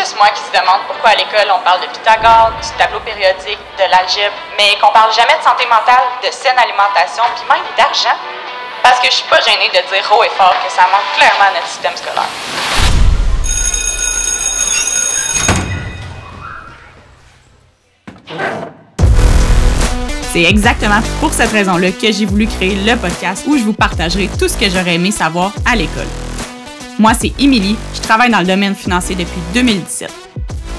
juste moi qui se demande pourquoi à l'école on parle de Pythagore, du tableau périodique, de l'algèbre, mais qu'on parle jamais de santé mentale, de saine alimentation, puis même d'argent. Parce que je suis pas gênée de dire haut et fort que ça manque clairement à notre système scolaire. C'est exactement pour cette raison-là que j'ai voulu créer le podcast où je vous partagerai tout ce que j'aurais aimé savoir à l'école. Moi, c'est Émilie, je travaille dans le domaine financier depuis 2017.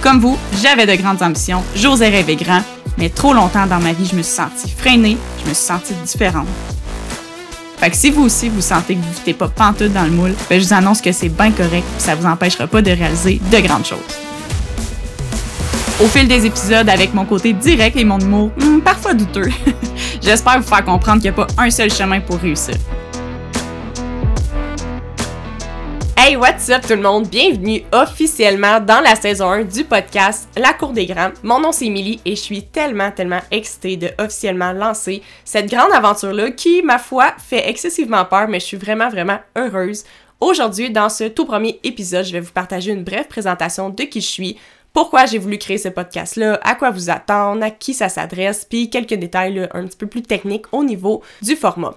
Comme vous, j'avais de grandes ambitions, j'osais rêver grand, mais trop longtemps dans ma vie, je me suis sentie freinée, je me suis sentie différente. Fait que si vous aussi vous sentez que vous ne pas pantoute dans le moule, ben je vous annonce que c'est bien correct et ça vous empêchera pas de réaliser de grandes choses. Au fil des épisodes, avec mon côté direct et mon humour hmm, parfois douteux, j'espère vous faire comprendre qu'il n'y a pas un seul chemin pour réussir. Hey, what's up tout le monde? Bienvenue officiellement dans la saison 1 du podcast La Cour des Grands. Mon nom c'est Emily et je suis tellement, tellement excitée de officiellement lancer cette grande aventure-là qui, ma foi, fait excessivement peur, mais je suis vraiment, vraiment heureuse. Aujourd'hui, dans ce tout premier épisode, je vais vous partager une brève présentation de qui je suis, pourquoi j'ai voulu créer ce podcast-là, à quoi vous attendre, à qui ça s'adresse, puis quelques détails un petit peu plus techniques au niveau du format.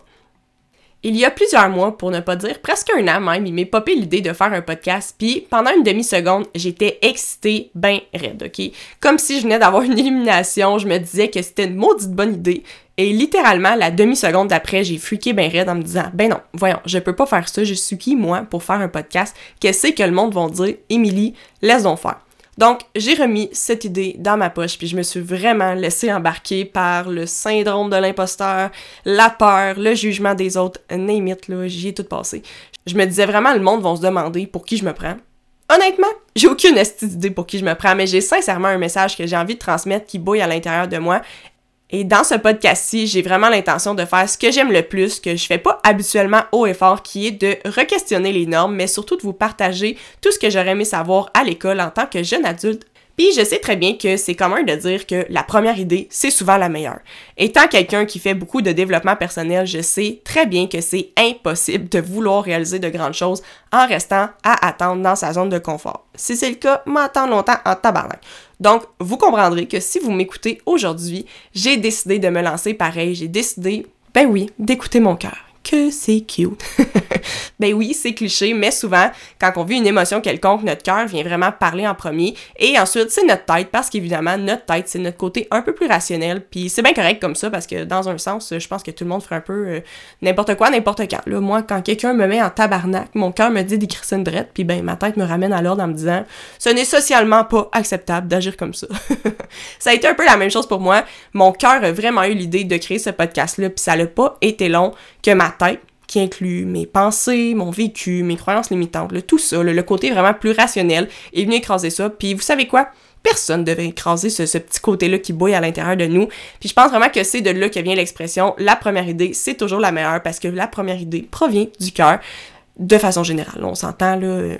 Il y a plusieurs mois, pour ne pas dire presque un an même, il m'est popé l'idée de faire un podcast, puis pendant une demi-seconde, j'étais excitée, ben raide, ok? Comme si je venais d'avoir une illumination, je me disais que c'était une maudite bonne idée, et littéralement, la demi-seconde d'après, j'ai freaké ben raide en me disant, ben non, voyons, je peux pas faire ça, je suis qui, moi, pour faire un podcast? Qu'est-ce que le monde va dire? Émilie, laisse donc faire. Donc, j'ai remis cette idée dans ma poche, puis je me suis vraiment laissé embarquer par le syndrome de l'imposteur, la peur, le jugement des autres, name it, là, j'y ai tout passé. Je me disais vraiment, le monde va se demander pour qui je me prends. Honnêtement, j'ai aucune idée pour qui je me prends, mais j'ai sincèrement un message que j'ai envie de transmettre qui bouille à l'intérieur de moi et dans ce podcast-ci, j'ai vraiment l'intention de faire ce que j'aime le plus, que je fais pas habituellement haut et fort, qui est de re-questionner les normes, mais surtout de vous partager tout ce que j'aurais aimé savoir à l'école en tant que jeune adulte puis je sais très bien que c'est commun de dire que la première idée, c'est souvent la meilleure. Étant quelqu'un qui fait beaucoup de développement personnel, je sais très bien que c'est impossible de vouloir réaliser de grandes choses en restant à attendre dans sa zone de confort. Si c'est le cas, m'attends longtemps en tabarnak. Donc, vous comprendrez que si vous m'écoutez aujourd'hui, j'ai décidé de me lancer pareil, j'ai décidé, ben oui, d'écouter mon cœur que c'est cute. ben oui, c'est cliché, mais souvent, quand on vit une émotion quelconque, notre cœur vient vraiment parler en premier. Et ensuite, c'est notre tête, parce qu'évidemment, notre tête, c'est notre côté un peu plus rationnel. Puis c'est bien correct comme ça, parce que dans un sens, je pense que tout le monde ferait un peu euh, n'importe quoi, n'importe quand. Là, moi, quand quelqu'un me met en tabarnak, mon cœur me dit d'écrire une drette, puis ben ma tête me ramène à l'ordre en me disant ce n'est socialement pas acceptable d'agir comme ça. ça a été un peu la même chose pour moi. Mon cœur a vraiment eu l'idée de créer ce podcast-là, puis ça n'a pas été long que ma tête, qui inclut mes pensées, mon vécu, mes croyances limitantes, tout ça, le, côté vraiment plus rationnel, est venu écraser ça. Puis vous savez quoi? Personne devait écraser ce, petit côté-là qui bouille à l'intérieur de nous. Puis je pense vraiment que c'est de là que vient l'expression la première idée, c'est toujours la meilleure parce que la première idée provient du cœur de façon générale. On s'entend là, euh,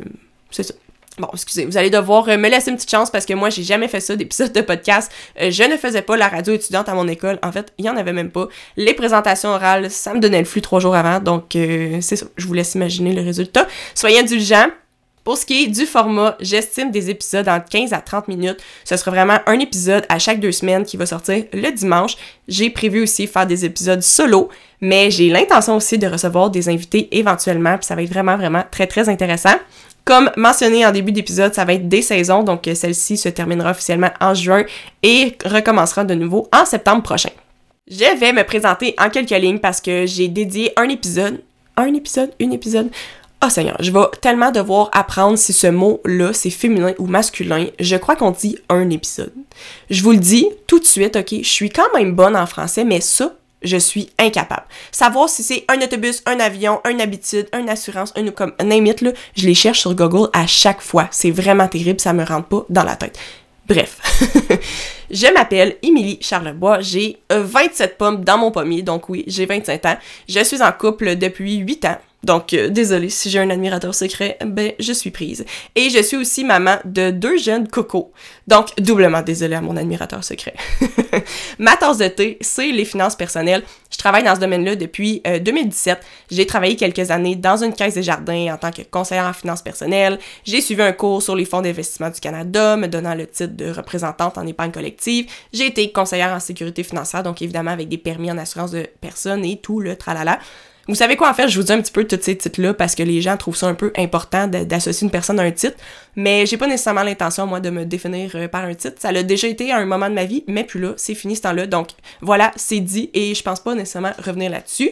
c'est ça. Bon, excusez, vous allez devoir euh, me laisser une petite chance parce que moi, j'ai jamais fait ça, d'épisodes de podcast. Euh, je ne faisais pas la radio étudiante à mon école. En fait, il y en avait même pas. Les présentations orales, ça me donnait le flux trois jours avant. Donc, euh, c'est ça. Je vous laisse imaginer le résultat. Soyez indulgents. Pour ce qui est du format, j'estime des épisodes entre 15 à 30 minutes. Ce sera vraiment un épisode à chaque deux semaines qui va sortir le dimanche. J'ai prévu aussi faire des épisodes solo, mais j'ai l'intention aussi de recevoir des invités éventuellement, puis ça va être vraiment, vraiment très, très intéressant. Comme mentionné en début d'épisode, ça va être des saisons, donc euh, celle-ci se terminera officiellement en juin et recommencera de nouveau en septembre prochain. Je vais me présenter en quelques lignes parce que j'ai dédié un épisode, un épisode, une épisode. Oh Seigneur, je vais tellement devoir apprendre si ce mot-là, c'est féminin ou masculin. Je crois qu'on dit un épisode. Je vous le dis tout de suite, ok, je suis quand même bonne en français, mais ça, je suis incapable. Savoir si c'est un autobus, un avion, une habitude, une assurance, un comme name it, là, je les cherche sur Google à chaque fois. C'est vraiment terrible, ça me rentre pas dans la tête. Bref, je m'appelle Émilie Charlebois, j'ai 27 pommes dans mon pommier, donc oui, j'ai 25 ans. Je suis en couple depuis 8 ans. Donc, euh, désolée, si j'ai un admirateur secret, ben, je suis prise. Et je suis aussi maman de deux jeunes cocos. Donc, doublement désolée à mon admirateur secret. Ma tasse de thé, c'est les finances personnelles. Je travaille dans ce domaine-là depuis 2017. Euh, j'ai travaillé quelques années dans une caisse des jardins en tant que conseillère en finances personnelles. J'ai suivi un cours sur les fonds d'investissement du Canada, me donnant le titre de représentante en épargne collective. J'ai été conseillère en sécurité financière, donc évidemment avec des permis en assurance de personnes et tout le tralala. Vous savez quoi, en fait, je vous dis un petit peu tous ces titres-là parce que les gens trouvent ça un peu important d'associer une personne à un titre, mais j'ai pas nécessairement l'intention, moi, de me définir euh, par un titre. Ça l'a déjà été à un moment de ma vie, mais plus là, c'est fini ce temps-là. Donc voilà, c'est dit et je pense pas nécessairement revenir là-dessus.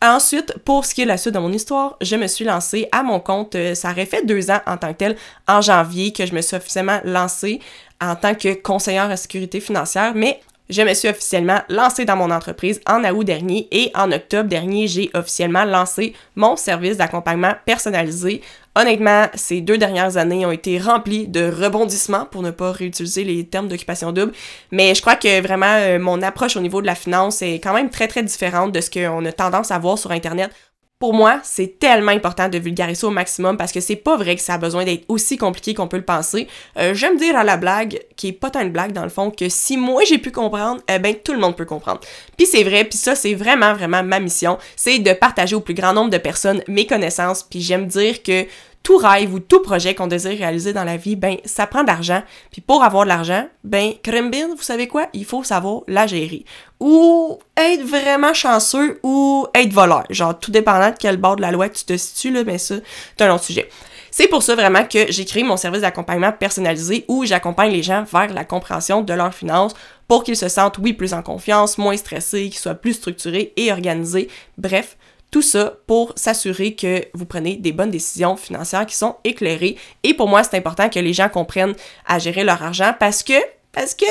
Ensuite, pour ce qui est la suite de mon histoire, je me suis lancée à mon compte. Euh, ça aurait fait deux ans en tant que tel, en janvier, que je me suis officiellement lancée en tant que conseillère en sécurité financière, mais je me suis officiellement lancée dans mon entreprise en août dernier et en octobre dernier, j'ai officiellement lancé mon service d'accompagnement personnalisé. Honnêtement, ces deux dernières années ont été remplies de rebondissements pour ne pas réutiliser les termes d'occupation double, mais je crois que vraiment euh, mon approche au niveau de la finance est quand même très très différente de ce qu'on a tendance à voir sur internet pour moi, c'est tellement important de vulgariser au maximum parce que c'est pas vrai que ça a besoin d'être aussi compliqué qu'on peut le penser. Euh, J'aime dire à la blague, qui est pas tant une blague dans le fond, que si moi j'ai pu comprendre, eh ben tout le monde peut comprendre. Puis c'est vrai, puis ça c'est vraiment vraiment ma mission, c'est de partager au plus grand nombre de personnes mes connaissances. Puis j'aime dire que tout rêve ou tout projet qu'on désire réaliser dans la vie, ben ça prend de l'argent. Puis pour avoir de l'argent, ben Krembin, vous savez quoi, il faut savoir la gérer. Ou être vraiment chanceux ou être voleur. Genre tout dépendant de quel bord de la loi tu te situes là, mais ça c'est un autre sujet. C'est pour ça vraiment que j'ai créé mon service d'accompagnement personnalisé où j'accompagne les gens vers la compréhension de leurs finances pour qu'ils se sentent, oui, plus en confiance, moins stressés, qu'ils soient plus structurés et organisés. Bref, tout ça pour s'assurer que vous prenez des bonnes décisions financières qui sont éclairées. Et pour moi, c'est important que les gens comprennent à gérer leur argent parce que parce que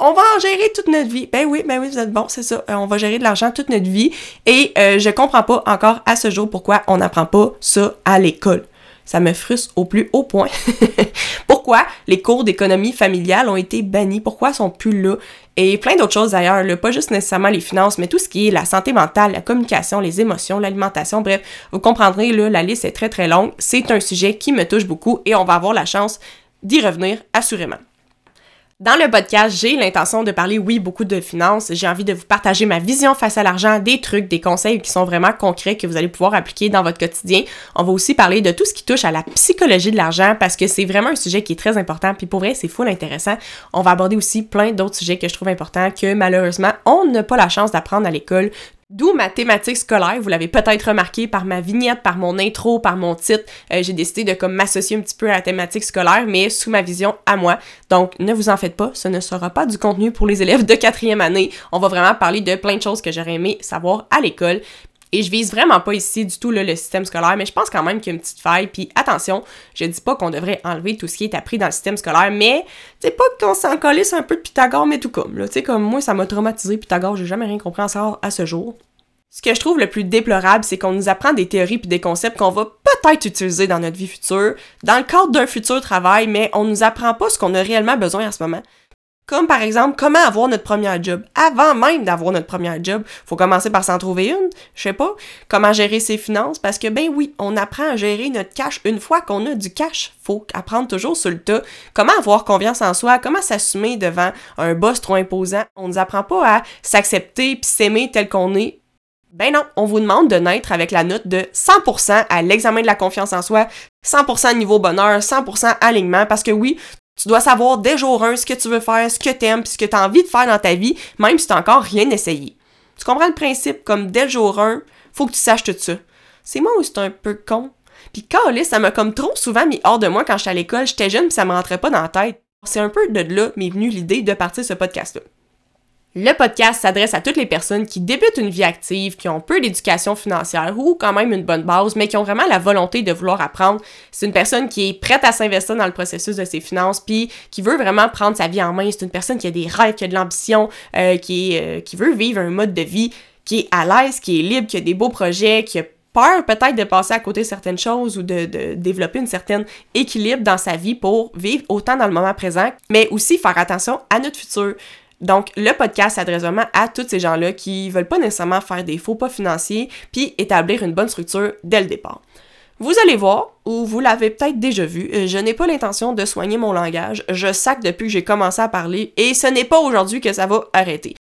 on va en gérer toute notre vie. Ben oui, ben oui, vous êtes bon, c'est ça. Euh, on va gérer de l'argent toute notre vie. Et euh, je comprends pas encore à ce jour pourquoi on n'apprend pas ça à l'école. Ça me frustre au plus haut point. Pourquoi les cours d'économie familiale ont été bannis? Pourquoi sont plus là? Et plein d'autres choses d'ailleurs, pas juste nécessairement les finances, mais tout ce qui est la santé mentale, la communication, les émotions, l'alimentation, bref, vous comprendrez, là, la liste est très très longue. C'est un sujet qui me touche beaucoup et on va avoir la chance d'y revenir assurément. Dans le podcast, j'ai l'intention de parler, oui, beaucoup de finances. J'ai envie de vous partager ma vision face à l'argent, des trucs, des conseils qui sont vraiment concrets que vous allez pouvoir appliquer dans votre quotidien. On va aussi parler de tout ce qui touche à la psychologie de l'argent parce que c'est vraiment un sujet qui est très important. Puis pour vrai, c'est full intéressant. On va aborder aussi plein d'autres sujets que je trouve importants que malheureusement, on n'a pas la chance d'apprendre à l'école. D'où ma thématique scolaire, vous l'avez peut-être remarqué par ma vignette, par mon intro, par mon titre. Euh, j'ai décidé de comme m'associer un petit peu à la thématique scolaire, mais sous ma vision à moi. Donc ne vous en faites pas, ce ne sera pas du contenu pour les élèves de quatrième année. On va vraiment parler de plein de choses que j'aurais aimé savoir à l'école. Et je vise vraiment pas ici du tout le système scolaire, mais je pense quand même qu'il y a une petite faille. Puis attention, je dis pas qu'on devrait enlever tout ce qui est appris dans le système scolaire, mais c'est pas qu'on s'en colisse un peu de Pythagore, mais tout comme. Tu sais, comme moi, ça m'a traumatisé Pythagore, j'ai jamais rien compris en ça à ce jour. Ce que je trouve le plus déplorable, c'est qu'on nous apprend des théories puis des concepts qu'on va peut-être utiliser dans notre vie future, dans le cadre d'un futur travail, mais on nous apprend pas ce qu'on a réellement besoin en ce moment. Comme par exemple, comment avoir notre premier job? Avant même d'avoir notre premier job, faut commencer par s'en trouver une. Je sais pas. Comment gérer ses finances. Parce que ben oui, on apprend à gérer notre cash une fois qu'on a du cash. Faut apprendre toujours sur le tas. Comment avoir confiance en soi. Comment s'assumer devant un boss trop imposant. On nous apprend pas à s'accepter puis s'aimer tel qu'on est. Ben non, on vous demande de naître avec la note de 100% à l'examen de la confiance en soi, 100% niveau bonheur, 100% alignement, parce que oui, tu dois savoir dès jour 1 ce que tu veux faire, ce que tu aimes, ce que tu as envie de faire dans ta vie, même si tu n'as encore rien essayé. Tu comprends le principe comme dès le jour 1, faut que tu saches tout ça. C'est moi ou c'est un peu con? Puis Carlis, ça m'a comme trop souvent mis hors de moi quand j'étais à l'école, j'étais jeune, puis ça me rentrait pas dans la tête. C'est un peu de là m'est venue l'idée de partir ce podcast-là. Le podcast s'adresse à toutes les personnes qui débutent une vie active, qui ont peu d'éducation financière ou quand même une bonne base, mais qui ont vraiment la volonté de vouloir apprendre. C'est une personne qui est prête à s'investir dans le processus de ses finances, puis qui veut vraiment prendre sa vie en main. C'est une personne qui a des rêves, qui a de l'ambition, euh, qui, euh, qui veut vivre un mode de vie qui est à l'aise, qui est libre, qui a des beaux projets, qui a peur peut-être de passer à côté certaines choses ou de, de, développer une certaine équilibre dans sa vie pour vivre autant dans le moment présent, mais aussi faire attention à notre futur. Donc, le podcast s'adresse vraiment à tous ces gens-là qui veulent pas nécessairement faire des faux pas financiers puis établir une bonne structure dès le départ. Vous allez voir, ou vous l'avez peut-être déjà vu, euh, je n'ai pas l'intention de soigner mon langage. Je sac depuis que j'ai commencé à parler et ce n'est pas aujourd'hui que ça va arrêter.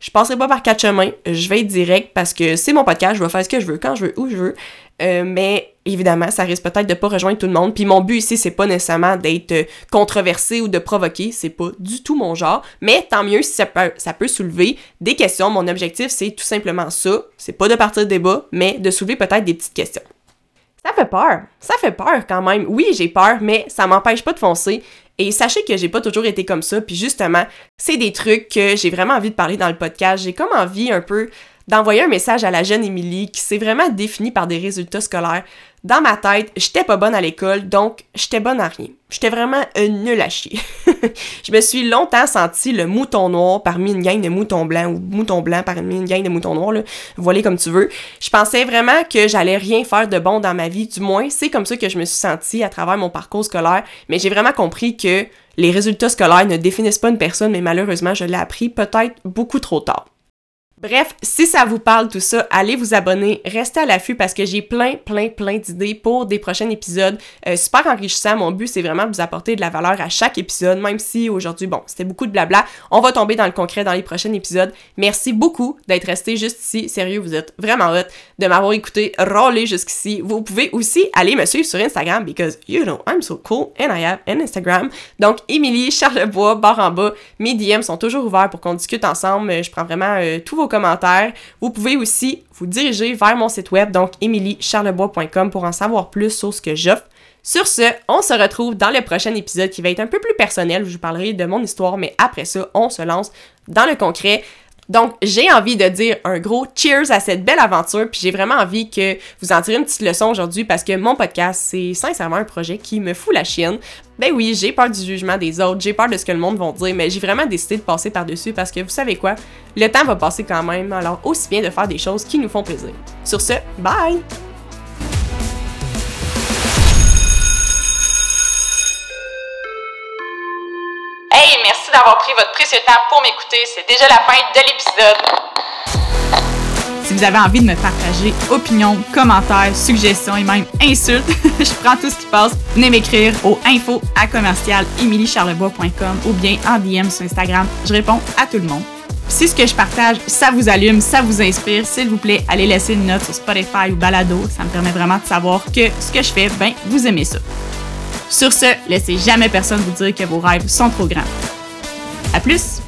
Je passerai pas par quatre chemins, je vais être direct parce que c'est mon podcast, je vais faire ce que je veux, quand je veux, où je veux. Euh, mais évidemment, ça risque peut-être de pas rejoindre tout le monde. Puis mon but ici, c'est pas nécessairement d'être euh, controversé ou de provoquer, c'est pas du tout mon genre. Mais tant mieux si ça peut, ça peut soulever des questions. Mon objectif, c'est tout simplement ça. C'est pas de partir de débat, mais de soulever peut-être des petites questions. Ça fait peur. Ça fait peur quand même. Oui, j'ai peur, mais ça m'empêche pas de foncer. Et sachez que j'ai pas toujours été comme ça. Puis justement, c'est des trucs que j'ai vraiment envie de parler dans le podcast. J'ai comme envie un peu d'envoyer un message à la jeune Émilie qui s'est vraiment définie par des résultats scolaires. Dans ma tête, j'étais pas bonne à l'école, donc j'étais bonne à rien. J'étais vraiment un nul à je me suis longtemps senti le mouton noir parmi une gang de moutons blancs ou mouton blanc parmi une gang de moutons noirs, là. Voilà comme tu veux. Je pensais vraiment que j'allais rien faire de bon dans ma vie, du moins c'est comme ça que je me suis sentie à travers mon parcours scolaire, mais j'ai vraiment compris que les résultats scolaires ne définissent pas une personne, mais malheureusement, je l'ai appris peut-être beaucoup trop tard. Bref, si ça vous parle tout ça, allez vous abonner, restez à l'affût parce que j'ai plein, plein, plein d'idées pour des prochains épisodes. Euh, super enrichissant. Mon but, c'est vraiment de vous apporter de la valeur à chaque épisode, même si aujourd'hui, bon, c'était beaucoup de blabla. On va tomber dans le concret dans les prochains épisodes. Merci beaucoup d'être resté juste ici. Sérieux, vous êtes vraiment hot de m'avoir écouté roller jusqu'ici. Vous pouvez aussi aller me suivre sur Instagram because you know I'm so cool and I have an Instagram. Donc, Émilie Charlebois, barre en bas. Mes DM sont toujours ouverts pour qu'on discute ensemble. Je prends vraiment euh, tous vos commentaires. Vous pouvez aussi vous diriger vers mon site web, donc emiliecharlebois.com pour en savoir plus sur ce que j'offre. Sur ce, on se retrouve dans le prochain épisode qui va être un peu plus personnel. Je vous parlerai de mon histoire, mais après ça, on se lance dans le concret. Donc, j'ai envie de dire un gros cheers à cette belle aventure, puis j'ai vraiment envie que vous en tirez une petite leçon aujourd'hui parce que mon podcast, c'est sincèrement un projet qui me fout la chienne. Ben oui, j'ai peur du jugement des autres, j'ai peur de ce que le monde va dire, mais j'ai vraiment décidé de passer par-dessus parce que vous savez quoi, le temps va passer quand même, alors aussi bien de faire des choses qui nous font plaisir. Sur ce, bye! D'avoir pris votre précieux temps pour m'écouter. C'est déjà la fin de l'épisode. Si vous avez envie de me partager opinions, commentaires, suggestions et même insultes, je prends tout ce qui passe. Venez m'écrire au info à commercial ou bien en DM sur Instagram. Je réponds à tout le monde. Si ce que je partage, ça vous allume, ça vous inspire, s'il vous plaît, allez laisser une note sur Spotify ou Balado. Ça me permet vraiment de savoir que ce que je fais, ben, vous aimez ça. Sur ce, laissez jamais personne vous dire que vos rêves sont trop grands. À plus!